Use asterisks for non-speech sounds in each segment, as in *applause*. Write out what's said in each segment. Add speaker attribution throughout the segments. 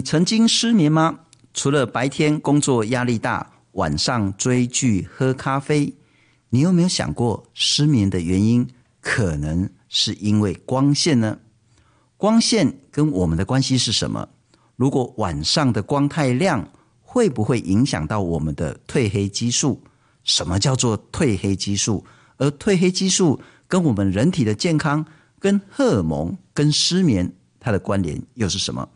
Speaker 1: 你曾经失眠吗？除了白天工作压力大，晚上追剧喝咖啡，你有没有想过失眠的原因可能是因为光线呢？光线跟我们的关系是什么？如果晚上的光太亮，会不会影响到我们的褪黑激素？什么叫做褪黑激素？而褪黑激素跟我们人体的健康、跟荷尔蒙、跟失眠，它的关联又是什么？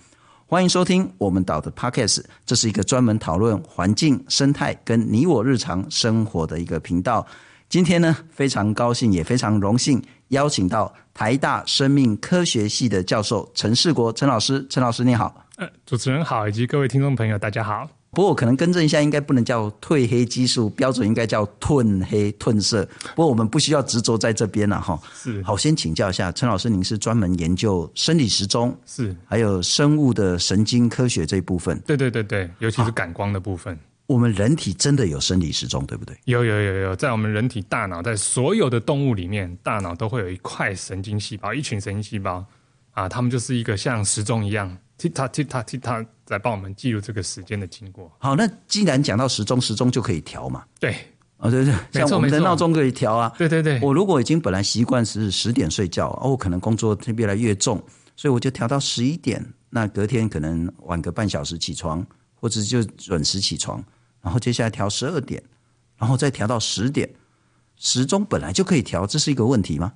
Speaker 1: 欢迎收听我们岛的 Podcast，这是一个专门讨论环境、生态跟你我日常生活的一个频道。今天呢，非常高兴，也非常荣幸。邀请到台大生命科学系的教授陈世国陈老师，陈老师你好。
Speaker 2: 呃，主持人好，以及各位听众朋友大家好。
Speaker 1: 不过我可能更正一下，应该不能叫褪黑激素，标准应该叫褪黑褪色。不过我们不需要执着在这边了哈。
Speaker 2: 是。
Speaker 1: 好，先请教一下陈老师，您是专门研究生理时钟，
Speaker 2: 是，
Speaker 1: 还有生物的神经科学这一部分。
Speaker 2: 对对对对，尤其是感光的部分。
Speaker 1: 我们人体真的有生理时钟，对不对？
Speaker 2: 有有有有，在我们人体大脑，在所有的动物里面，大脑都会有一块神经细胞，一群神经细胞啊，它们就是一个像时钟一样，tick tock tick tock tick tock，在帮我们记录这个时间的经过。
Speaker 1: 好，那既然讲到时钟，时钟就可以调嘛？
Speaker 2: 对，
Speaker 1: 啊、哦、对对，像我们的闹钟可以调啊。
Speaker 2: 对对对，
Speaker 1: 我如果已经本来习惯是十点睡觉，哦，我可能工作越来越重，所以我就调到十一点，那隔天可能晚个半小时起床，或者就准时起床。然后接下来调十二点，然后再调到十点，时钟本来就可以调，这是一个问题吗？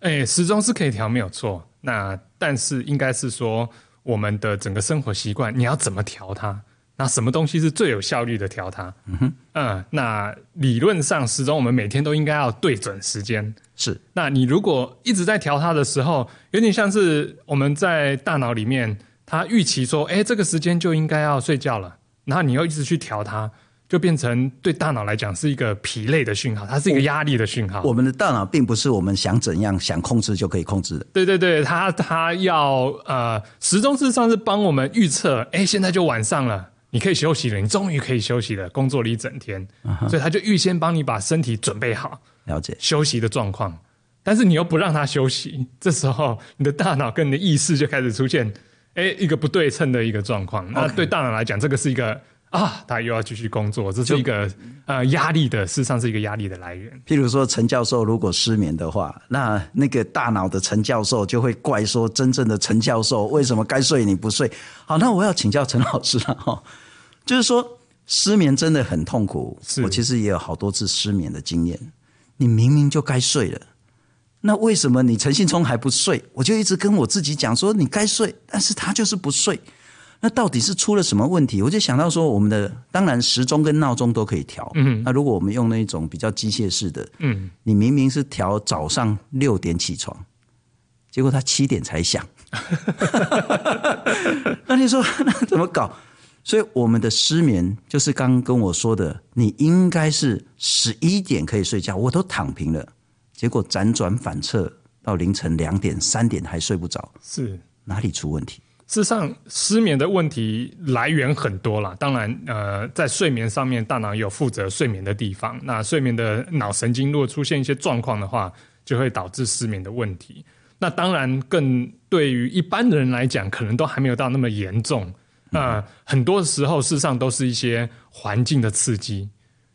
Speaker 2: 哎，时钟是可以调，没有错。那但是应该是说，我们的整个生活习惯，你要怎么调它？那什么东西是最有效率的调它？嗯哼，嗯，那理论上时钟我们每天都应该要对准时间。
Speaker 1: 是，
Speaker 2: 那你如果一直在调它的时候，有点像是我们在大脑里面，它预期说，哎，这个时间就应该要睡觉了，然后你又一直去调它。就变成对大脑来讲是一个疲累的讯号，它是一个压力的讯号。
Speaker 1: 我们的大脑并不是我们想怎样想控制就可以控制的。
Speaker 2: 对对对，它它要呃，时钟事实上是帮我们预测，哎，现在就晚上了，你可以休息了，你终于可以休息了，工作了一整天，uh-huh. 所以它就预先帮你把身体准备好，
Speaker 1: 了解
Speaker 2: 休息的状况。但是你又不让它休息，这时候你的大脑跟你的意识就开始出现，哎，一个不对称的一个状况。那对大脑来讲，这个是一个。啊，他又要继续工作，这是一个呃压力的，事实上是一个压力的来源。
Speaker 1: 譬如说，陈教授如果失眠的话，那那个大脑的陈教授就会怪说，真正的陈教授为什么该睡你不睡？好，那我要请教陈老师了哈，*laughs* 就是说失眠真的很痛苦，我其实也有好多次失眠的经验。你明明就该睡了，那为什么你陈信聪还不睡？我就一直跟我自己讲说，你该睡，但是他就是不睡。那到底是出了什么问题？我就想到说，我们的当然时钟跟闹钟都可以调。嗯，那如果我们用那种比较机械式的，嗯，你明明是调早上六点起床，结果他七点才响，*laughs* 那你说 *laughs* 那怎么搞？所以我们的失眠就是刚刚跟我说的，你应该是十一点可以睡觉，我都躺平了，结果辗转反侧到凌晨两点、三点还睡不着，
Speaker 2: 是
Speaker 1: 哪里出问题？
Speaker 2: 事实上，失眠的问题来源很多啦。当然，呃，在睡眠上面，大脑有负责睡眠的地方。那睡眠的脑神经如果出现一些状况的话，就会导致失眠的问题。那当然，更对于一般的人来讲，可能都还没有到那么严重。那、呃、很多时候，事实上都是一些环境的刺激，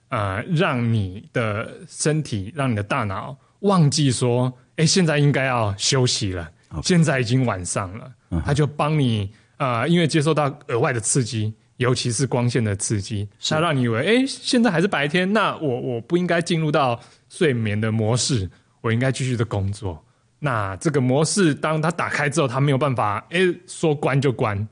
Speaker 2: 呃，让你的身体，让你的大脑忘记说，哎，现在应该要休息了。现在已经晚上了，它就帮你啊、呃，因为接受到额外的刺激，尤其是光线的刺激，它让你以为，哎，现在还是白天，那我我不应该进入到睡眠的模式，我应该继续的工作。那这个模式当它打开之后，它没有办法，哎，说关就关，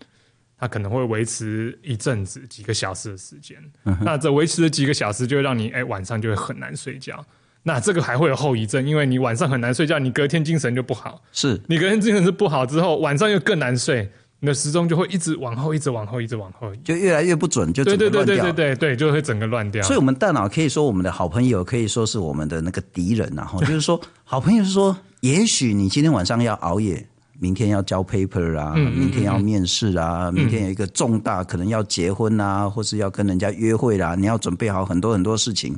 Speaker 2: 它可能会维持一阵子几个小时的时间。那这维持了几个小时，就会让你哎晚上就会很难睡觉。那这个还会有后遗症，因为你晚上很难睡觉，你隔天精神就不好。
Speaker 1: 是
Speaker 2: 你隔天精神是不好之后，晚上又更难睡，你的时钟就会一直往后，一直往后，一直往后，
Speaker 1: 就越来越不准，就整个乱掉。对对对对对
Speaker 2: 对，就会整个乱掉。
Speaker 1: 所以，我们大脑可以说我们的好朋友，可以说是我们的那个敌人，*laughs* 然后就是说，好朋友是说，也许你今天晚上要熬夜，明天要交 paper 啊，嗯嗯嗯明天要面试啊，明天有一个重大可能要结婚啊，或是要跟人家约会啦，你要准备好很多很多事情，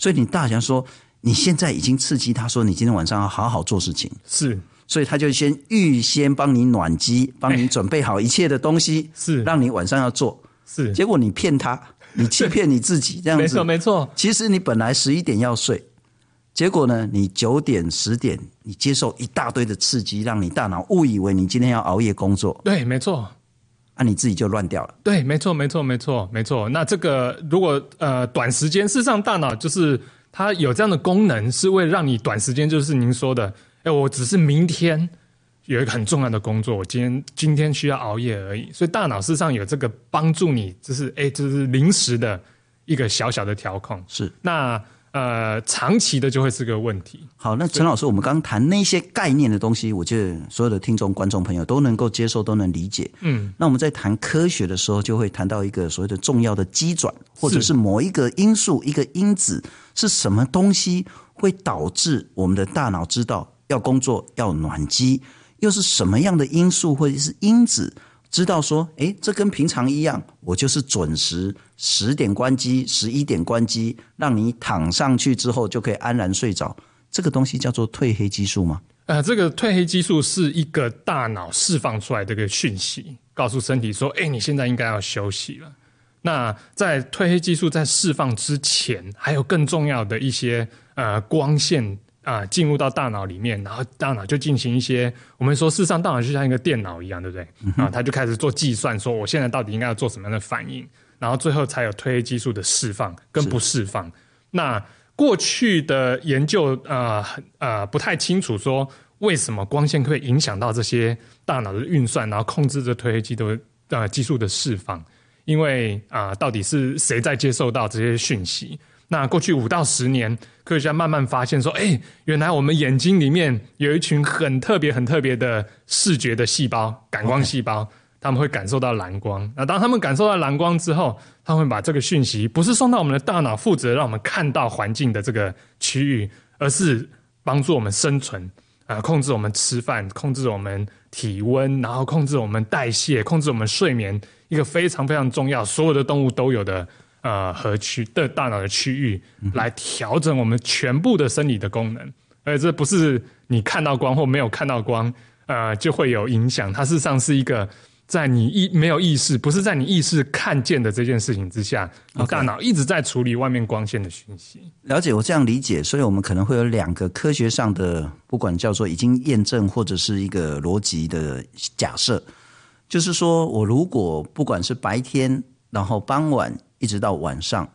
Speaker 1: 所以你大想说。你现在已经刺激他说，你今天晚上要好好做事情，
Speaker 2: 是，
Speaker 1: 所以他就先预先帮你暖机，帮你准备好一切的东西，*laughs*
Speaker 2: 是
Speaker 1: 让你晚上要做。
Speaker 2: 是，
Speaker 1: 结果你骗他，你欺骗你自己，*laughs* 这样子
Speaker 2: 没错没错。
Speaker 1: 其实你本来十一点要睡，结果呢，你九点十点你接受一大堆的刺激，让你大脑误以为你今天要熬夜工作。
Speaker 2: 对，没错。
Speaker 1: 那、啊、你自己就乱掉了。
Speaker 2: 对，没错，没错，没错，没错。那这个如果呃短时间，事实上大脑就是它有这样的功能，是为了让你短时间，就是您说的，哎，我只是明天有一个很重要的工作，我今天今天需要熬夜而已。所以大脑事实上有这个帮助你，就是哎，就是临时的一个小小的调控。
Speaker 1: 是
Speaker 2: 那。呃，长期的就会是个问题。
Speaker 1: 好，那陈老师，我们刚刚谈那些概念的东西，我觉得所有的听众、观众朋友都能够接受，都能理解。嗯，那我们在谈科学的时候，就会谈到一个所谓的重要的机转，或者是某一个因素、一个因子是什么东西会导致我们的大脑知道要工作、要暖机，又是什么样的因素或者是因子？知道说，诶，这跟平常一样，我就是准时十点关机，十一点关机，让你躺上去之后就可以安然睡着。这个东西叫做褪黑激素吗？
Speaker 2: 呃，这个褪黑激素是一个大脑释放出来的一个讯息，告诉身体说，诶，你现在应该要休息了。那在褪黑激素在释放之前，还有更重要的一些呃光线。啊，进入到大脑里面，然后大脑就进行一些，我们说，事实上，大脑就像一个电脑一样，对不对？嗯、啊，它就开始做计算，说我现在到底应该要做什么样的反应，然后最后才有褪黑激素的释放跟不释放。那过去的研究，呃呃，不太清楚说为什么光线会影响到这些大脑的运算，然后控制着褪黑激素的呃激素的释放，因为啊、呃，到底是谁在接受到这些讯息？那过去五到十年，科学家慢慢发现说，哎，原来我们眼睛里面有一群很特别、很特别的视觉的细胞，感光细胞，他们会感受到蓝光。那当他们感受到蓝光之后，他们会把这个讯息不是送到我们的大脑，负责让我们看到环境的这个区域，而是帮助我们生存，啊，控制我们吃饭，控制我们体温，然后控制我们代谢，控制我们睡眠，一个非常非常重要，所有的动物都有的。呃，和区的大脑的区域来调整我们全部的生理的功能，而这不是你看到光或没有看到光，呃，就会有影响。它事实上是一个在你意没有意识，不是在你意识看见的这件事情之下，你大脑一直在处理外面光线的讯息。
Speaker 1: 了解，我这样理解，所以我们可能会有两个科学上的，不管叫做已经验证或者是一个逻辑的假设，就是说我如果不管是白天，然后傍晚。一直到晚上，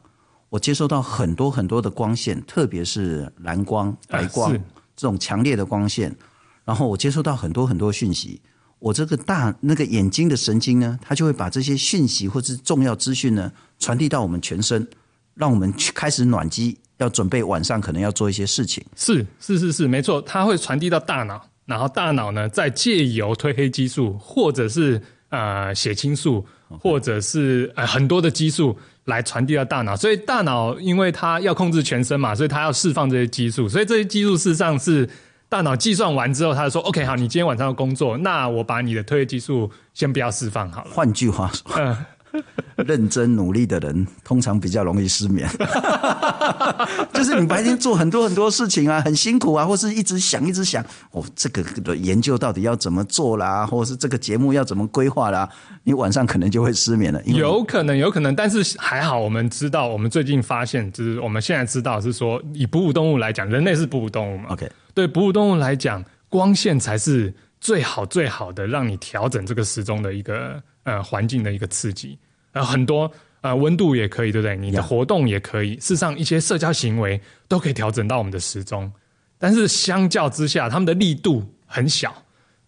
Speaker 1: 我接收到很多很多的光线，特别是蓝光、白光、啊、这种强烈的光线。然后我接收到很多很多讯息，我这个大那个眼睛的神经呢，它就会把这些讯息或是重要资讯呢传递到我们全身，让我们去开始暖机，要准备晚上可能要做一些事情。
Speaker 2: 是是是是，没错，它会传递到大脑，然后大脑呢再借由褪黑激素或者是呃血清素或者是呃很多的激素。来传递到大脑，所以大脑因为它要控制全身嘛，所以它要释放这些激素，所以这些激素事实上是大脑计算完之后，他就说：“OK，好，你今天晚上要工作，那我把你的褪黑激素先不要释放好了。”
Speaker 1: 换句话说。嗯 *laughs* 认真努力的人通常比较容易失眠，*laughs* 就是你白天做很多很多事情啊，很辛苦啊，或是一直想一直想，哦，这个的研究到底要怎么做啦，或者是这个节目要怎么规划啦，你晚上可能就会失眠了。
Speaker 2: 有可能，有可能，但是还好，我们知道，我们最近发现，就是我们现在知道是说，以哺乳动物来讲，人类是哺乳动物嘛
Speaker 1: ？OK，对，
Speaker 2: 哺乳动物来讲，光线才是最好最好的让你调整这个时钟的一个呃环境的一个刺激。呃，很多呃，温度也可以，对不对？你的活动也可以。事实上，一些社交行为都可以调整到我们的时钟。但是相较之下，他们的力度很小，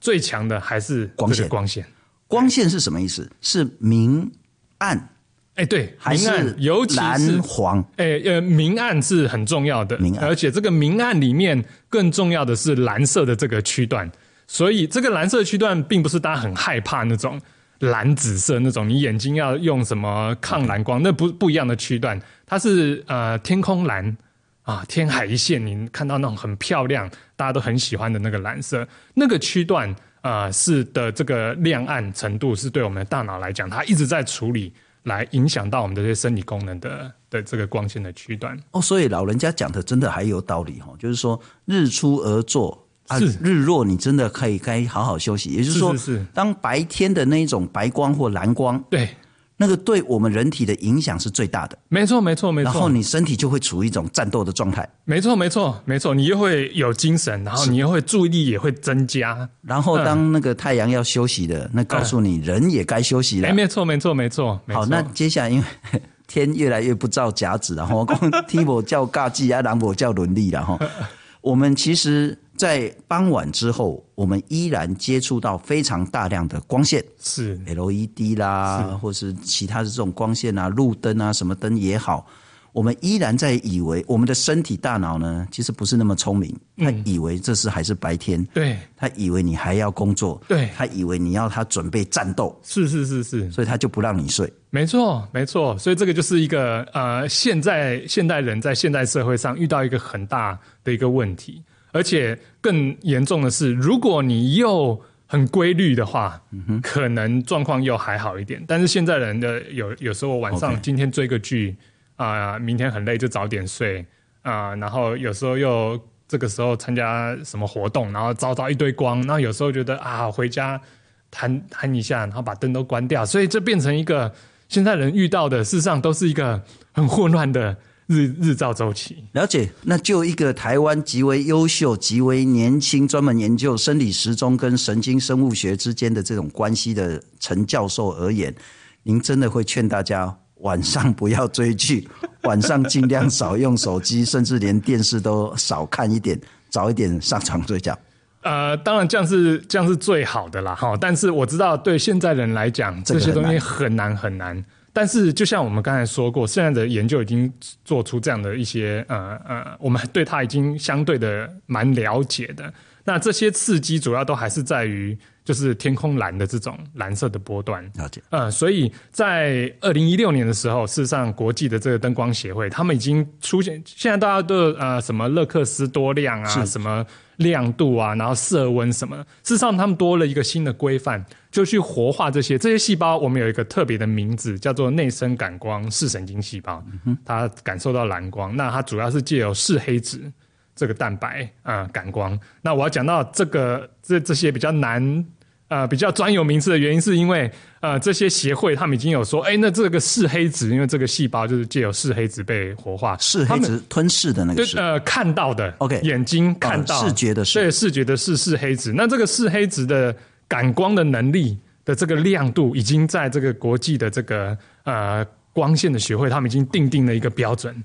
Speaker 2: 最强的还是光线。光线，
Speaker 1: 光线是什么意思？是明暗？
Speaker 2: 哎、欸，对，
Speaker 1: 还是
Speaker 2: 明暗，尤其是
Speaker 1: 蓝黄？
Speaker 2: 哎，呃，明暗是很重要的。
Speaker 1: 明暗，
Speaker 2: 而且这个明暗里面更重要的是蓝色的这个区段。所以，这个蓝色区段并不是大家很害怕那种。蓝紫色那种，你眼睛要用什么抗蓝光？那不不一样的区段，它是呃天空蓝啊，天海一线，你看到那种很漂亮，大家都很喜欢的那个蓝色，那个区段啊、呃、是的这个亮暗程度，是对我们的大脑来讲，它一直在处理，来影响到我们的这些生理功能的的这个光线的区段。
Speaker 1: 哦，所以老人家讲的真的还有道理哈，就是说日出而作。啊，日落你真的可以该好好休息。也就是说，
Speaker 2: 是是是
Speaker 1: 当白天的那一种白光或蓝光，
Speaker 2: 对。
Speaker 1: 那个对我们人体的影响是最大的，
Speaker 2: 没错，没错，没错。
Speaker 1: 然后你身体就会处于一种战斗的状态，
Speaker 2: 没错，没错，没错。你又会有精神，然后你又会注意力也会增加。
Speaker 1: 然后当那个太阳要休息的，嗯、那告诉你人也该休息了。
Speaker 2: 哎，没错，没错，没错。
Speaker 1: 好，那接下来因为天越来越不照甲子，然后光 *laughs* 听我叫尬技啊，狼我叫伦理了哈。我们其实。在傍晚之后，我们依然接触到非常大量的光线，
Speaker 2: 是。
Speaker 1: LED 啦，是。或是其他的这种光线啊，路灯啊，什么灯也好，我们依然在以为我们的身体大脑呢，其实不是那么聪明，他以为这是还是白天，
Speaker 2: 对，
Speaker 1: 他以为你还要工作，
Speaker 2: 对，
Speaker 1: 他以为你要他准备战斗，
Speaker 2: 是是是是，
Speaker 1: 所以他就不让你睡，
Speaker 2: 没错没错，所以这个就是一个呃，现在现代人在现代社会上遇到一个很大的一个问题。而且更严重的是，如果你又很规律的话，可能状况又还好一点。但是现在人的有有时候晚上今天追个剧啊明天很累就早点睡啊、呃，然后有时候又这个时候参加什么活动，然后照到一堆光，然后有时候觉得啊回家弹弹一下，然后把灯都关掉，所以这变成一个现在人遇到的，事实上都是一个很混乱的。日日照周期，
Speaker 1: 了解。那就一个台湾极为优秀、极为年轻、专门研究生理时钟跟神经生物学之间的这种关系的陈教授而言，您真的会劝大家晚上不要追剧，*laughs* 晚上尽量少用手机，甚至连电视都少看一点，早一点上床睡觉。
Speaker 2: 呃，当然这样是这样是最好的啦，哈。但是我知道对现在人来讲，这些东西很难很难。但是，就像我们刚才说过，现在的研究已经做出这样的一些呃呃，我们对它已经相对的蛮了解的。那这些刺激主要都还是在于就是天空蓝的这种蓝色的波段。
Speaker 1: 了解。
Speaker 2: 呃，所以在二零一六年的时候，事实上国际的这个灯光协会，他们已经出现，现在大家都呃什么勒克斯多亮啊，什么。亮度啊，然后色温什么？事实上，他们多了一个新的规范，就去活化这些这些细胞。我们有一个特别的名字，叫做内生感光视神经细胞。它感受到蓝光，那它主要是借由视黑质这个蛋白啊、呃、感光。那我要讲到这个这这些比较难。呃，比较专有名词的原因是因为，呃，这些协会他们已经有说，哎，那这个视黑子，因为这个细胞就是借由视黑子被活化，
Speaker 1: 视黑质吞噬的那个是，
Speaker 2: 呃，看到的
Speaker 1: ，OK，
Speaker 2: 眼睛看到、
Speaker 1: 哦、视觉的视，
Speaker 2: 对，视觉的视视黑子。那这个视黑子的感光的能力的这个亮度，已经在这个国际的这个呃光线的学会，他们已经定定了一个标准。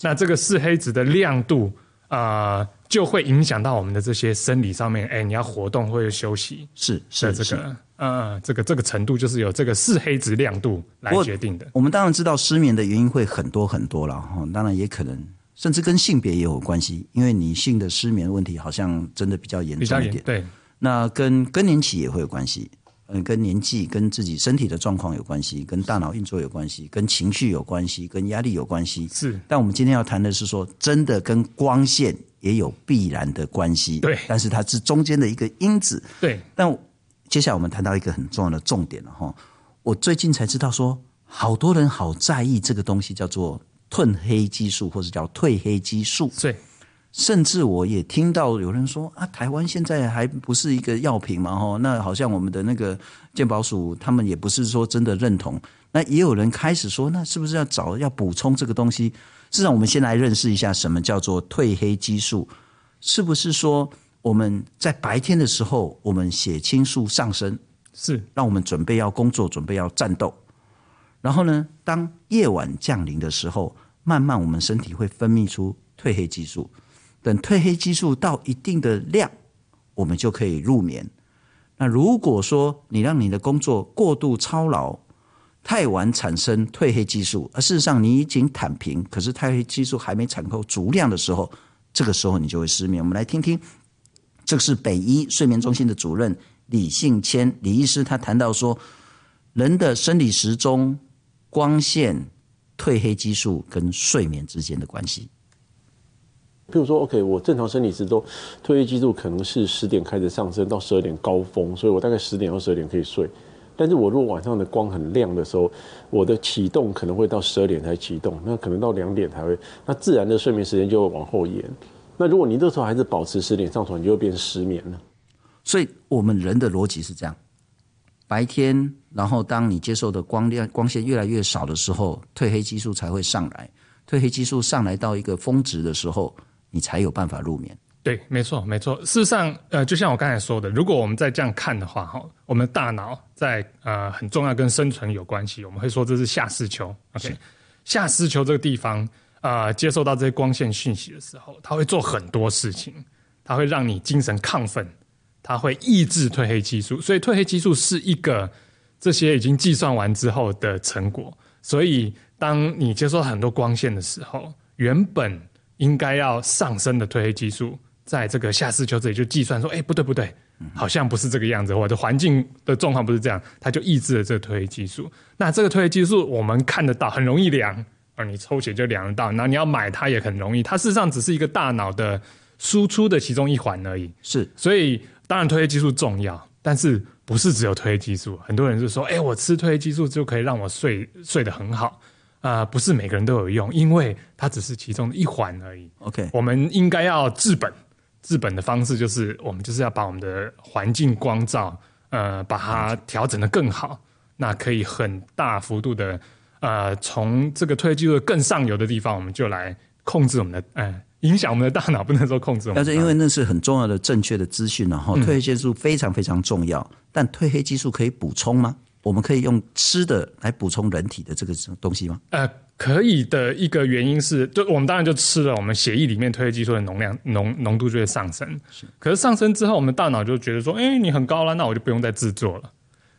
Speaker 2: 那这个视黑子的亮度啊。呃就会影响到我们的这些生理上面，哎，你要活动或者休息，
Speaker 1: 是是这个，
Speaker 2: 嗯，这个这个程度就是由这个视黑质亮度来决定的。
Speaker 1: 我们当然知道失眠的原因会很多很多了哈，当然也可能甚至跟性别也有关系，因为女性的失眠问题好像真的比较严重一点。
Speaker 2: 对，
Speaker 1: 那跟更年期也会有关系。嗯，跟年纪、跟自己身体的状况有关系，跟大脑运作有关系，跟情绪有关系，跟压力有关系。
Speaker 2: 是，
Speaker 1: 但我们今天要谈的是说，真的跟光线也有必然的关系。
Speaker 2: 对，
Speaker 1: 但是它是中间的一个因子。
Speaker 2: 对，
Speaker 1: 但接下来我们谈到一个很重要的重点了哈。我最近才知道说，好多人好在意这个东西，叫做褪黑激素，或者叫褪黑激素。
Speaker 2: 对。
Speaker 1: 甚至我也听到有人说啊，台湾现在还不是一个药品嘛，吼，那好像我们的那个健保署他们也不是说真的认同。那也有人开始说，那是不是要找要补充这个东西？事实上，我们先来认识一下什么叫做褪黑激素，是不是说我们在白天的时候，我们血清素上升，
Speaker 2: 是
Speaker 1: 让我们准备要工作，准备要战斗。然后呢，当夜晚降临的时候，慢慢我们身体会分泌出褪黑激素。等褪黑激素到一定的量，我们就可以入眠。那如果说你让你的工作过度操劳，太晚产生褪黑激素，而事实上你已经躺平，可是褪黑激素还没产够足量的时候，这个时候你就会失眠。我们来听听，这个是北医睡眠中心的主任李信谦李医师，他谈到说，人的生理时钟、光线、褪黑激素跟睡眠之间的关系。
Speaker 3: 譬如说，OK，我正常生理时钟褪黑激素可能是十点开始上升到十二点高峰，所以我大概十点到十二点可以睡。但是我如果晚上的光很亮的时候，我的启动可能会到十二点才启动，那可能到两点才会，那自然的睡眠时间就会往后延。那如果你这时候还是保持十点上床，你就会变失眠了。
Speaker 1: 所以我们人的逻辑是这样：白天，然后当你接受的光亮光线越来越少的时候，褪黑激素才会上来。褪黑激素上来到一个峰值的时候，你才有办法入眠。
Speaker 2: 对，没错，没错。事实上，呃，就像我刚才说的，如果我们再这样看的话，哈，我们的大脑在呃很重要跟生存有关系，我们会说这是下视丘。OK，下视丘这个地方，呃，接受到这些光线讯息的时候，它会做很多事情，它会让你精神亢奋，它会抑制褪黑激素，所以褪黑激素是一个这些已经计算完之后的成果。所以，当你接受到很多光线的时候，原本应该要上升的褪黑激素。在这个下视丘这里就计算说，哎，不对不对，好像不是这个样子，我的环境的状况不是这样，它就抑制了这个褪黑激素。那这个褪黑激素我们看得到，很容易量，而你抽血就量得到。然后你要买它也很容易，它事实上只是一个大脑的输出的其中一环而已。
Speaker 1: 是，
Speaker 2: 所以当然褪黑激素重要，但是不是只有褪黑激素？很多人就说，哎，我吃褪黑激素就可以让我睡睡得很好啊，呃，不是每个人都有用，因为它只是其中的一环而已。
Speaker 1: OK，
Speaker 2: 我们应该要治本。治本的方式就是，我们就是要把我们的环境光照，呃，把它调整的更好，那可以很大幅度的，呃，从这个褪黑激素更上游的地方，我们就来控制我们的，呃，影响我们的大脑，不能说控制我们。
Speaker 1: 但是因为那是很重要的正确的资讯，然后褪黑激素非常非常重要，嗯、但褪黑激素可以补充吗？我们可以用吃的来补充人体的这个东西吗？
Speaker 2: 呃。可以的一个原因是，就我们当然就吃了，我们血液里面褪黑激素的浓量浓浓度就会上升。是，可是上升之后，我们大脑就觉得说，哎，你很高了，那我就不用再制作了。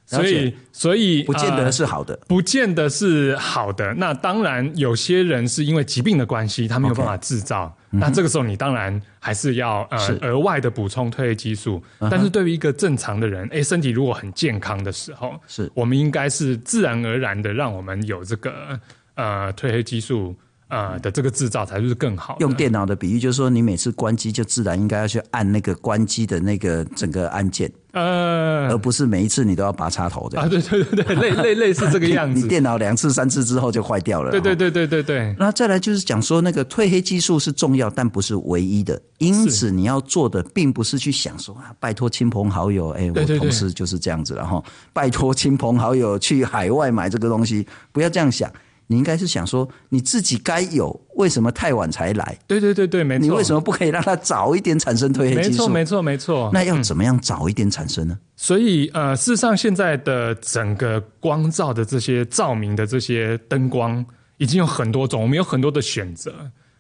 Speaker 2: 所以，所以
Speaker 1: 不见得是好的，
Speaker 2: 呃，不见得是好的。那当然，有些人是因为疾病的关系，他没有办法制造。那这个时候，你当然还是要呃额外的补充褪黑激素。Uh. 但是对于一个正常的人，哎，身体如果很健康的时候，是我们应该是自然而然的让我们有这个。呃，褪黑激素呃的这个制造才是更好。
Speaker 1: 用电脑的比喻，就是说你每次关机就自然应该要去按那个关机的那个整个按键，呃，而不是每一次你都要拔插头的。啊，
Speaker 2: 对对对对，类类类似这个样子。*laughs*
Speaker 1: 你电脑两次三次之后就坏掉了。
Speaker 2: 对对对对对对。
Speaker 1: 那再来就是讲说，那个褪黑激素是重要，但不是唯一的。因此你要做的，并不是去想说啊，拜托亲朋好友，哎，我同事就是这样子，了哈拜托亲朋好友去海外买这个东西，不要这样想。你应该是想说，你自己该有，为什么太晚才来？
Speaker 2: 对对对对，没错。
Speaker 1: 你为什么不可以让它早一点产生褪黑激素？
Speaker 2: 没错没错没错。
Speaker 1: 那要怎么样早一点产生呢？
Speaker 2: 嗯、所以呃，事实上现在的整个光照的这些照明的这些灯光已经有很多种，我们有很多的选择。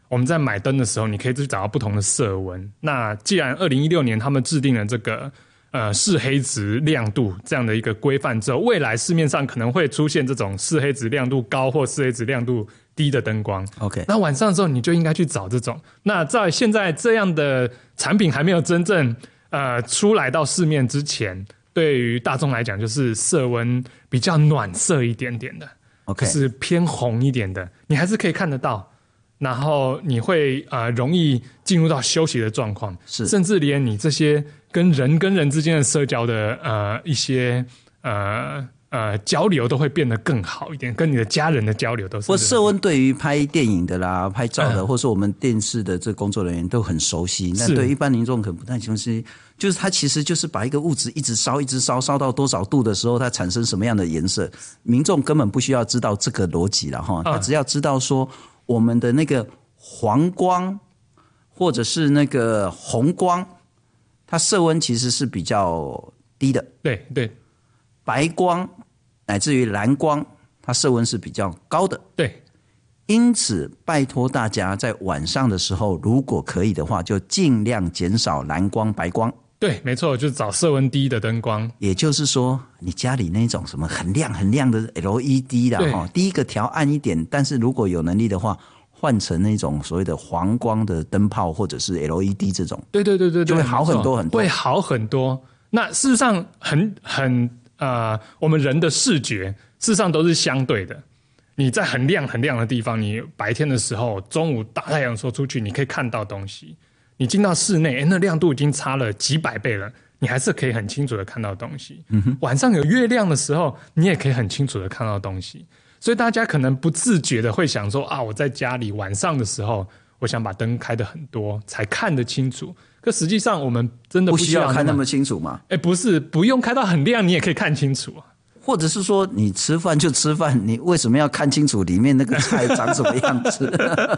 Speaker 2: 我们在买灯的时候，你可以去找到不同的色温。那既然二零一六年他们制定了这个。呃，四黑值亮度这样的一个规范之后，未来市面上可能会出现这种四黑值亮度高或四黑值亮度低的灯光。OK，那晚上的时候你就应该去找这种。那在现在这样的产品还没有真正呃出来到市面之前，对于大众来讲，就是色温比较暖色一点点的，OK，是偏红一点的，你还是可以看得到。然后你会呃容易进入到休息的状况，是甚至连你这些跟人跟人之间的社交的呃一些呃呃交流都会变得更好一点，跟你的家人的交流都是。
Speaker 1: 我色温对于拍电影的啦、拍照的，嗯、或是我们电视的这工作人员都很熟悉。那对一般民众可能不太熟悉，就是它其实就是把一个物质一直烧，一直烧，烧到多少度的时候，它产生什么样的颜色，民众根本不需要知道这个逻辑了哈，他只要知道说。我们的那个黄光，或者是那个红光，它色温其实是比较低的。
Speaker 2: 对对，
Speaker 1: 白光乃至于蓝光，它色温是比较高的。
Speaker 2: 对，
Speaker 1: 因此拜托大家在晚上的时候，如果可以的话，就尽量减少蓝光、白光。
Speaker 2: 对，没错，就是找色温低的灯光。
Speaker 1: 也就是说，你家里那种什么很亮很亮的 LED 的哈，第一个调暗一点，但是如果有能力的话，换成那种所谓的黄光的灯泡或者是 LED 这种，
Speaker 2: 对对对对，
Speaker 1: 就会好很多很多，
Speaker 2: 会好很多。那事实上很很呃，我们人的视觉事实上都是相对的。你在很亮很亮的地方，你白天的时候，中午大太阳说出去，你可以看到东西。你进到室内，哎，那亮度已经差了几百倍了，你还是可以很清楚的看到东西。嗯，晚上有月亮的时候，你也可以很清楚的看到东西。所以大家可能不自觉的会想说啊，我在家里晚上的时候，我想把灯开的很多才看得清楚。可实际上我们真的
Speaker 1: 不
Speaker 2: 需
Speaker 1: 需要看那么清楚吗？
Speaker 2: 哎，不是，不用开到很亮，你也可以看清楚。
Speaker 1: 或者是说，你吃饭就吃饭，你为什么要看清楚里面那个菜长什么样子？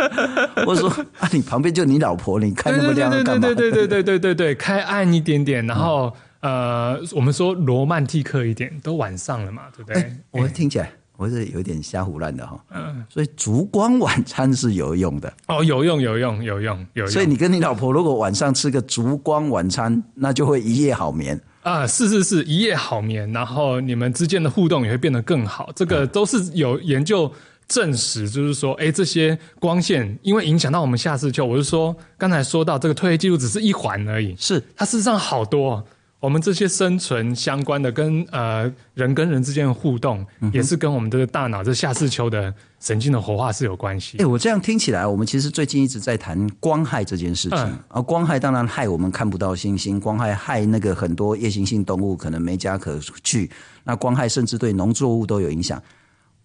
Speaker 1: *laughs* 或者说啊，你旁边就你老婆，你开那么亮干嘛？
Speaker 2: 对对对对对对对对对，开暗一点点，然后、嗯、呃，我们说罗曼蒂克一点，都晚上了嘛，对不对？欸、
Speaker 1: 我听起来我是有点瞎胡乱的哈。嗯，所以烛光晚餐是有用的
Speaker 2: 哦，有用有用有用有用。
Speaker 1: 所以你跟你老婆如果晚上吃个烛光晚餐，那就会一夜好眠。
Speaker 2: 啊，是是是，一夜好眠，然后你们之间的互动也会变得更好。这个都是有研究证实，就是说，哎，这些光线因为影响到我们下视丘，我是说，刚才说到这个褪黑激素只是一环而已，
Speaker 1: 是
Speaker 2: 它事实上好多。我们这些生存相关的跟呃人跟人之间的互动，也是跟我们的大脑这下视丘的神经的活化是有关系。
Speaker 1: 哎，我这样听起来，我们其实最近一直在谈光害这件事情。而、嗯、光害当然害我们看不到星星，光害害那个很多夜行性动物可能没家可去。那光害甚至对农作物都有影响，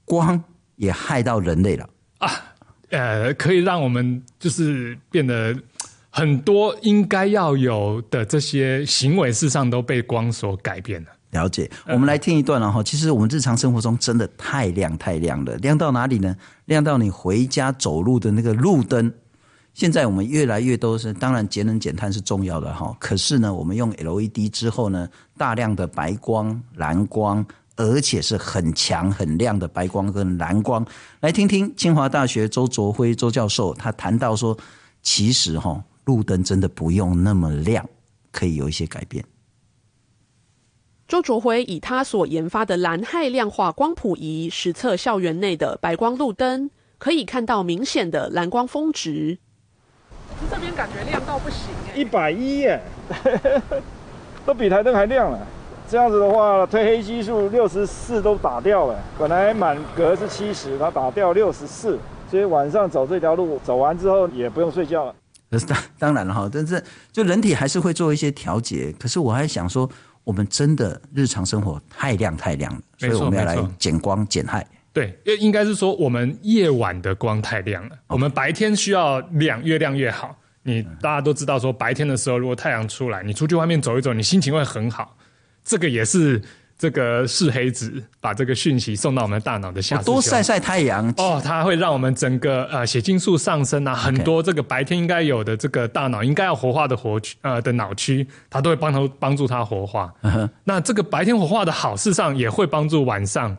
Speaker 1: 光也害到人类了啊。
Speaker 2: 呃，可以让我们就是变得。很多应该要有的这些行为，事实上都被光所改变了。
Speaker 1: 了解，我们来听一段了哈。其实我们日常生活中真的太亮太亮了，亮到哪里呢？亮到你回家走路的那个路灯。现在我们越来越多是，当然节能减碳是重要的哈。可是呢，我们用 LED 之后呢，大量的白光、蓝光，而且是很强很亮的白光跟蓝光。来听听清华大学周卓辉周教授他谈到说，其实哈。路灯真的不用那么亮，可以有一些改变。
Speaker 4: 周卓辉以他所研发的蓝氦量化光谱仪实测校园内的白光路灯，可以看到明显的蓝光峰值。
Speaker 5: 这边感觉亮到不行，
Speaker 6: 一百一耶，*laughs* 都比台灯还亮了。这样子的话，褪黑激素六十四都打掉了，本来满格是七十，它打掉六十四，所以晚上走这条路走完之后也不用睡觉了。
Speaker 1: 可是当当然了哈，但是就人体还是会做一些调节。可是我还想说，我们真的日常生活太亮太亮了，所以我们要来减光减害。
Speaker 2: 对，应应该是说我们夜晚的光太亮了，我们白天需要亮，越亮越好。你大家都知道说，白天的时候如果太阳出来，你出去外面走一走，你心情会很好。这个也是。这个视黑子把这个讯息送到我们大脑的下
Speaker 1: 多晒晒太阳
Speaker 2: 哦，它会让我们整个呃血清素上升啊，很多这个白天应该有的这个大脑应该要活化的活区呃的脑区，它都会帮它帮助它活化。Uh-huh. 那这个白天活化的好，事实上也会帮助晚上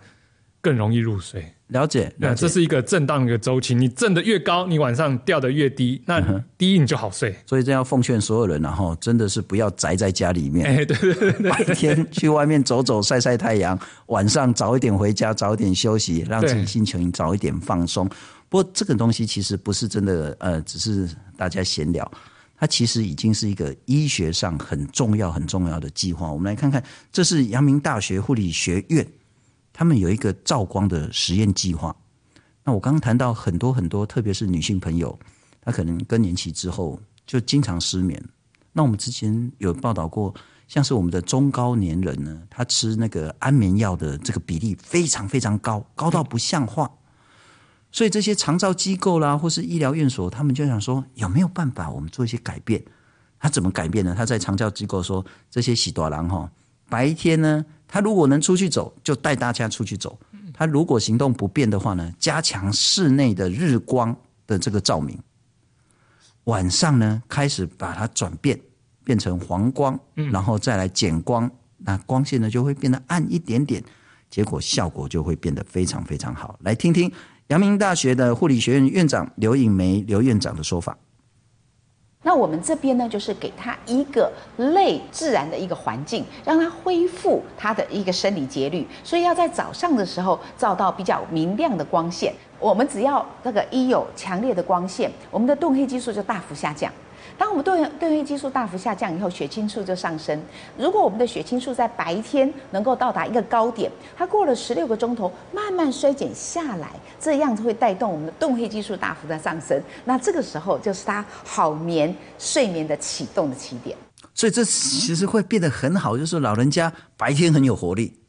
Speaker 2: 更容易入睡。
Speaker 1: 了解，
Speaker 2: 那这是一个震荡的一个周期。你震得越高，你晚上掉得越低，那低你就好睡。
Speaker 1: 所以这要奉劝所有人，然后真的是不要宅在家里面。
Speaker 2: 哎，对对对对，
Speaker 1: 白天去外面走走，晒晒太阳，*laughs* 晚上早一点回家，早一点休息，让自己心情早一点放松。不过这个东西其实不是真的，呃，只是大家闲聊。它其实已经是一个医学上很重要、很重要的计划。我们来看看，这是阳明大学护理学院。他们有一个照光的实验计划。那我刚刚谈到很多很多，特别是女性朋友，她可能更年期之后就经常失眠。那我们之前有报道过，像是我们的中高年人呢，他吃那个安眠药的这个比例非常非常高，高到不像话。所以这些长照机构啦，或是医疗院所，他们就想说，有没有办法我们做一些改变？他怎么改变呢？他在长照机构说，这些喜多郎哈，白天呢。他如果能出去走，就带大家出去走。他如果行动不便的话呢，加强室内的日光的这个照明。晚上呢，开始把它转变变成黄光，然后再来减光，那光线呢就会变得暗一点点，结果效果就会变得非常非常好。来听听阳明大学的护理学院院长刘颖梅刘院长的说法。
Speaker 7: 那我们这边呢，就是给他一个类自然的一个环境，让他恢复他的一个生理节律。所以要在早上的时候照到比较明亮的光线。我们只要那个一有强烈的光线，我们的褪黑激素就大幅下降。当我们褪褪黑激素大幅下降以后，血清素就上升。如果我们的血清素在白天能够到达一个高点，它过了十六个钟头慢慢衰减下来，这样子会带动我们的褪黑激素大幅的上升。那这个时候就是它好眠睡眠的启动的起点。
Speaker 1: 所以这其实会变得很好，就是老人家白天很有活力，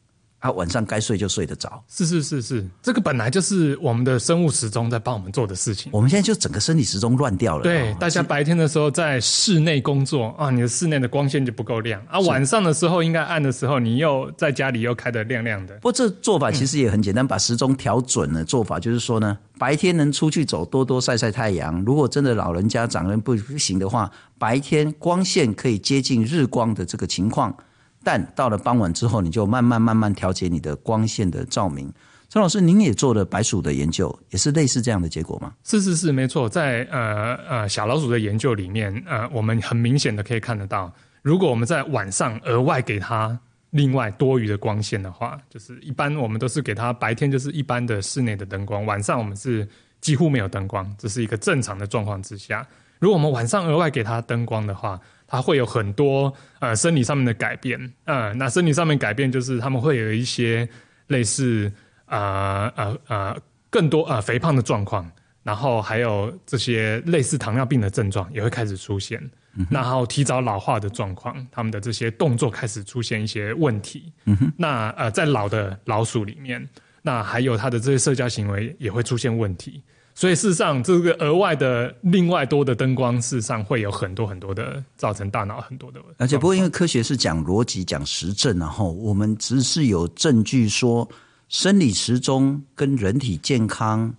Speaker 1: 啊，晚上该睡就睡得着。
Speaker 2: 是是是是，这个本来就是我们的生物时钟在帮我们做的事情。
Speaker 1: 我们现在就整个生理时钟乱掉了。
Speaker 2: 对，
Speaker 1: 哦、
Speaker 2: 大家白天的时候在室内工作啊，你的室内的光线就不够亮啊。晚上的时候应该暗的时候，你又在家里又开得亮亮的。
Speaker 1: 不过这做法其实也很简单，嗯、把时钟调准了。做法就是说呢，白天能出去走，多多晒晒太阳。如果真的老人家长人不不行的话，白天光线可以接近日光的这个情况。但到了傍晚之后，你就慢慢慢慢调节你的光线的照明。陈老师，您也做了白鼠的研究，也是类似这样的结果吗？
Speaker 2: 是是是，没错。在呃呃小老鼠的研究里面，呃，我们很明显的可以看得到，如果我们在晚上额外给它另外多余的光线的话，就是一般我们都是给它白天就是一般的室内的灯光，晚上我们是几乎没有灯光，这是一个正常的状况之下。如果我们晚上额外给它灯光的话，它会有很多呃生理上面的改变，呃，那生理上面改变就是他们会有一些类似呃呃呃更多呃肥胖的状况，然后还有这些类似糖尿病的症状也会开始出现，嗯、然后提早老化的状况，他们的这些动作开始出现一些问题。嗯、哼那呃在老的老鼠里面，那还有它的这些社交行为也会出现问题。所以事实上，这个额外的另外多的灯光，事实上会有很多很多的造成大脑很多的。
Speaker 1: 而且，不过因为科学是讲逻辑、讲实证，然后我们只是有证据说，生理时钟跟人体健康、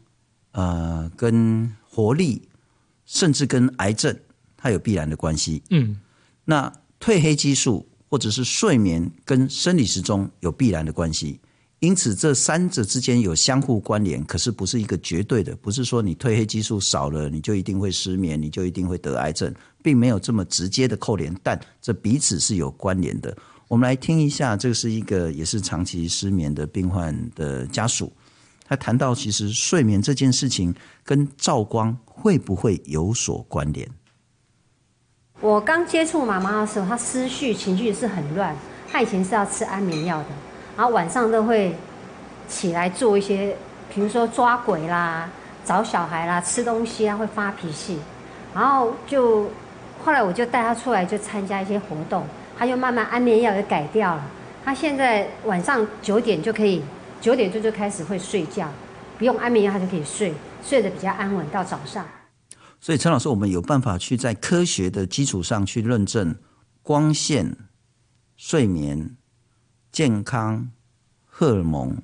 Speaker 1: 呃，跟活力，甚至跟癌症，它有必然的关系。嗯，那褪黑激素或者是睡眠跟生理时钟有必然的关系。因此，这三者之间有相互关联，可是不是一个绝对的，不是说你褪黑激素少了，你就一定会失眠，你就一定会得癌症，并没有这么直接的扣连，但这彼此是有关联的。我们来听一下，这是一个也是长期失眠的病患的家属，他谈到其实睡眠这件事情跟照光会不会有所关联？
Speaker 8: 我刚接触妈妈的时候，她思绪情绪是很乱，她以前是要吃安眠药的。然后晚上都会起来做一些，比如说抓鬼啦、找小孩啦、吃东西啊，会发脾气。然后就后来我就带他出来，就参加一些活动，他就慢慢安眠药也改掉了。他现在晚上九点就可以，九点钟就开始会睡觉，不用安眠药他就可以睡，睡得比较安稳到早上。
Speaker 1: 所以陈老师，我们有办法去在科学的基础上去认证光线、睡眠。健康、荷尔蒙，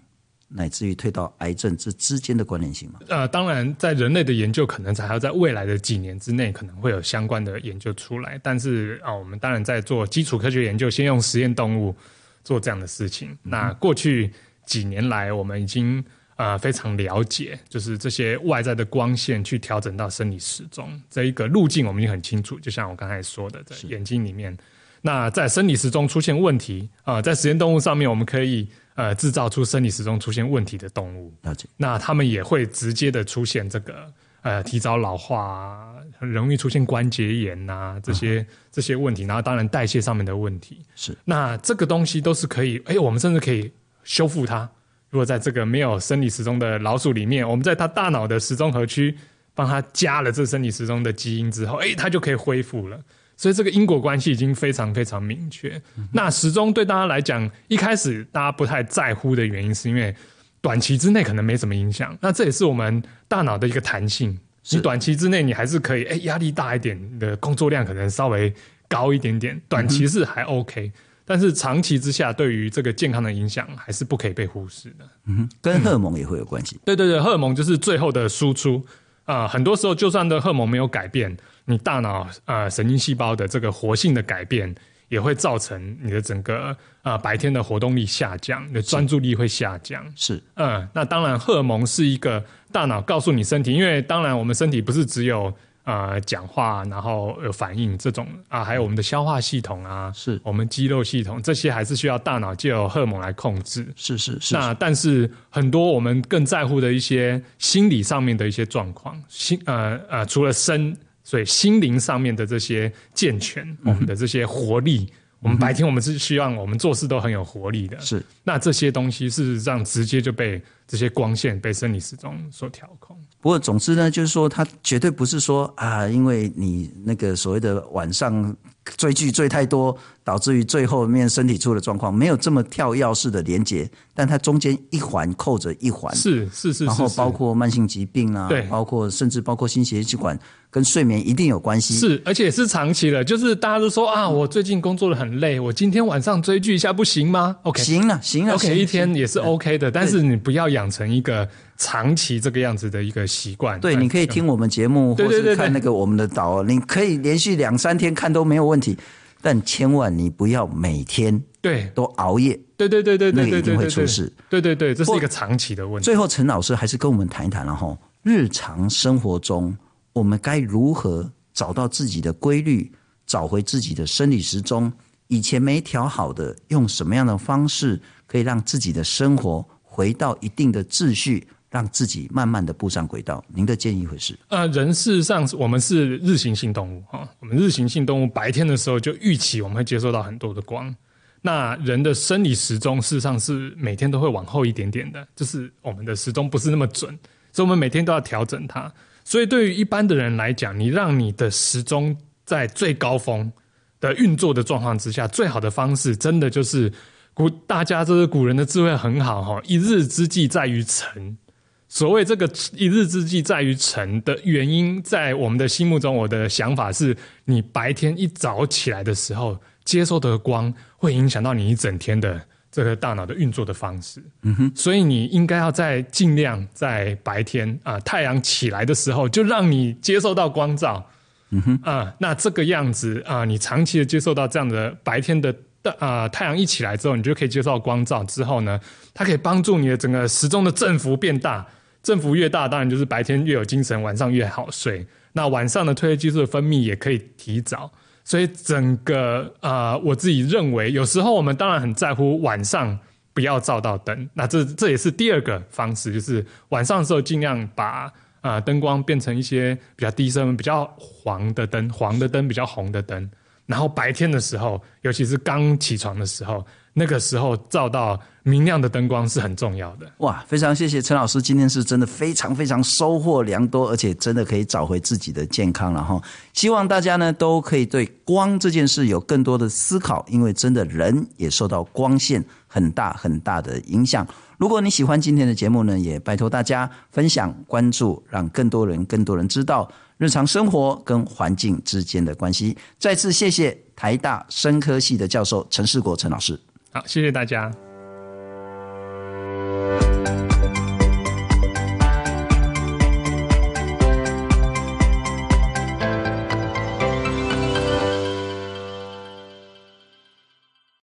Speaker 1: 乃至于推到癌症这之间的关联性吗？
Speaker 2: 呃，当然，在人类的研究可能还要在未来的几年之内可能会有相关的研究出来。但是啊、呃，我们当然在做基础科学研究，先用实验动物做这样的事情。嗯、那过去几年来，我们已经啊、呃、非常了解，就是这些外在的光线去调整到生理时钟这一个路径，我们已经很清楚。就像我刚才说的，在眼睛里面。那在生理时钟出现问题啊、呃，在实验动物上面，我们可以呃制造出生理时钟出现问题的动物。了解。那他们也会直接的出现这个呃提早老化啊，很容易出现关节炎呐、啊、这些、嗯、这些问题。然后当然代谢上面的问题是。那这个东西都是可以，哎，我们甚至可以修复它。如果在这个没有生理时钟的老鼠里面，我们在它大脑的时钟核区帮它加了这生理时钟的基因之后，哎，它就可以恢复了。所以这个因果关系已经非常非常明确。嗯、那时钟对大家来讲，一开始大家不太在乎的原因，是因为短期之内可能没什么影响。那这也是我们大脑的一个弹性。你短期之内你还是可以，哎，压力大一点，你的工作量可能稍微高一点点，短期是还 OK。嗯、但是长期之下，对于这个健康的影响还是不可以被忽视的。
Speaker 1: 嗯哼，跟荷尔蒙也会有关系。
Speaker 2: 对对对，荷尔蒙就是最后的输出啊、呃。很多时候，就算的荷尔蒙没有改变。你大脑呃神经细胞的这个活性的改变，也会造成你的整个啊、呃、白天的活动力下降，你的专注力会下降。是，嗯，那当然荷尔蒙是一个大脑告诉你身体，因为当然我们身体不是只有呃讲话然后有反应这种啊，还有我们的消化系统啊，是我们肌肉系统这些还是需要大脑借由荷尔蒙来控制。是是是。是那但是很多我们更在乎的一些心理上面的一些状况，心呃呃除了身。所以心灵上面的这些健全，我们的这些活力，嗯、我们白天我们是希望我们做事都很有活力的。是，那这些东西事实上直接就被这些光线被生理时钟所调控。
Speaker 1: 不过，总之呢，就是说，它绝对不是说啊，因为你那个所谓的晚上追剧追太多，导致于最后面身体出了状况，没有这么跳跃式的连接，但它中间一环扣着一环，
Speaker 2: 是是是，
Speaker 1: 然后包括慢性疾病啊，
Speaker 2: 对，
Speaker 1: 包括甚至包括心血管跟睡眠一定有关系，
Speaker 2: 是，而且是长期的，就是大家都说啊，我最近工作的很累，我今天晚上追剧一下不行吗？OK，
Speaker 1: 行了，行了
Speaker 2: ，OK，一天也是 OK 的，但是你不要养成一个。长期这个样子的一个习惯，
Speaker 1: 对，你可以听我们节目，或是看那个我们的导，你可以连续两三天看都没有问题，但千万你不要每天对。都熬夜，
Speaker 2: 对对对对对，
Speaker 1: 那个一定会出事，
Speaker 2: 对。对对，这是一个长期的问题。
Speaker 1: 最后，陈老师还是跟我们谈一谈了哈，日常生活中我们该如何找到自己的规律，找回自己的生理时钟，以前没调好的，用什么样的方式可以让自己的生活回到一定的秩序？让自己慢慢的步上轨道，您的建议会是？
Speaker 2: 呃，人事实上我们是日行性动物哈，我们日行性动物白天的时候就预期我们会接受到很多的光。那人的生理时钟事实上是每天都会往后一点点的，就是我们的时钟不是那么准，所以我们每天都要调整它。所以对于一般的人来讲，你让你的时钟在最高峰的运作的状况之下，最好的方式真的就是古大家这是古人的智慧很好哈，一日之计在于晨。所谓这个一日之计在于晨的原因，在我们的心目中，我的想法是，你白天一早起来的时候接受的光，会影响到你一整天的这个大脑的运作的方式。嗯哼，所以你应该要在尽量在白天啊、呃，太阳起来的时候就让你接受到光照。嗯哼，啊、呃，那这个样子啊、呃，你长期的接受到这样的白天的啊、呃，太阳一起来之后，你就可以接受光照之后呢，它可以帮助你的整个时钟的振幅变大。振幅越大，当然就是白天越有精神，晚上越好睡。那晚上的褪黑激素的分泌也可以提早，所以整个啊、呃，我自己认为，有时候我们当然很在乎晚上不要照到灯。那这这也是第二个方式，就是晚上的时候尽量把啊、呃、灯光变成一些比较低声、比较黄的灯，黄的灯比较红的灯。然后白天的时候，尤其是刚起床的时候。那个时候照到明亮的灯光是很重要的。
Speaker 1: 哇，非常谢谢陈老师，今天是真的非常非常收获良多，而且真的可以找回自己的健康了哈。希望大家呢都可以对光这件事有更多的思考，因为真的人也受到光线很大很大的影响。如果你喜欢今天的节目呢，也拜托大家分享、关注，让更多人、更多人知道日常生活跟环境之间的关系。再次谢谢台大生科系的教授陈世国陈老师。
Speaker 2: 好，谢谢大家。